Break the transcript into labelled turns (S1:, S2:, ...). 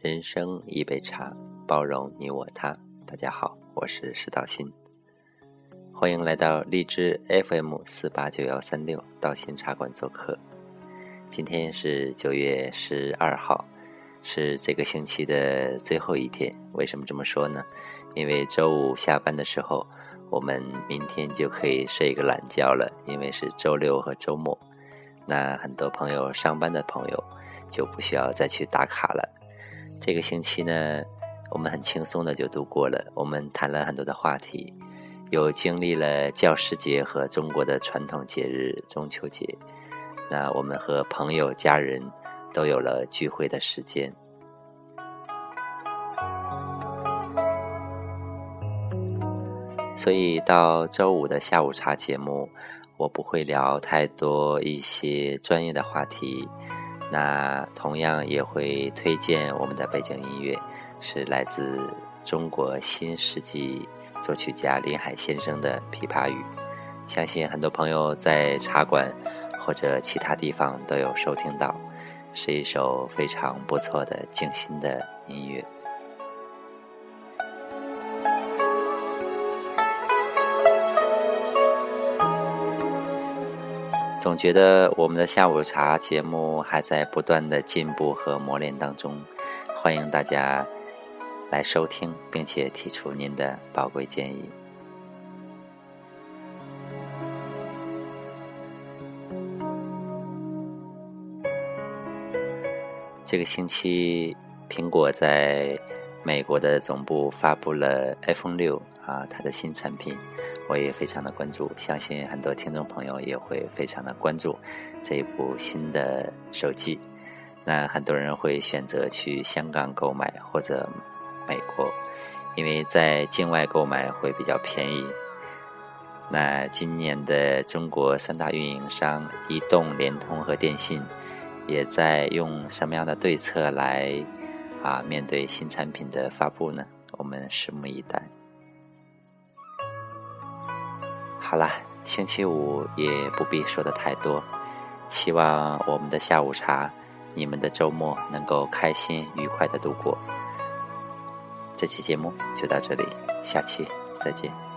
S1: 人生一杯茶，包容你我他。大家好，我是石道新，欢迎来到荔枝 FM 四八九幺三六道心茶馆做客。今天是九月十二号，是这个星期的最后一天。为什么这么说呢？因为周五下班的时候，我们明天就可以睡一个懒觉了，因为是周六和周末。那很多朋友上班的朋友就不需要再去打卡了。这个星期呢，我们很轻松的就度过了。我们谈了很多的话题，又经历了教师节和中国的传统节日中秋节。那我们和朋友、家人都有了聚会的时间。所以到周五的下午茶节目。我不会聊太多一些专业的话题，那同样也会推荐我们的背景音乐，是来自中国新世纪作曲家林海先生的《琵琶语》，相信很多朋友在茶馆或者其他地方都有收听到，是一首非常不错的静心的音乐。总觉得我们的下午茶节目还在不断的进步和磨练当中，欢迎大家来收听，并且提出您的宝贵建议。这个星期，苹果在美国的总部发布了 iPhone 六啊，它的新产品。我也非常的关注，相信很多听众朋友也会非常的关注这一部新的手机。那很多人会选择去香港购买或者美国，因为在境外购买会比较便宜。那今年的中国三大运营商移动、联通和电信也在用什么样的对策来啊面对新产品的发布呢？我们拭目以待。好啦，星期五也不必说的太多，希望我们的下午茶，你们的周末能够开心愉快的度过。这期节目就到这里，下期再见。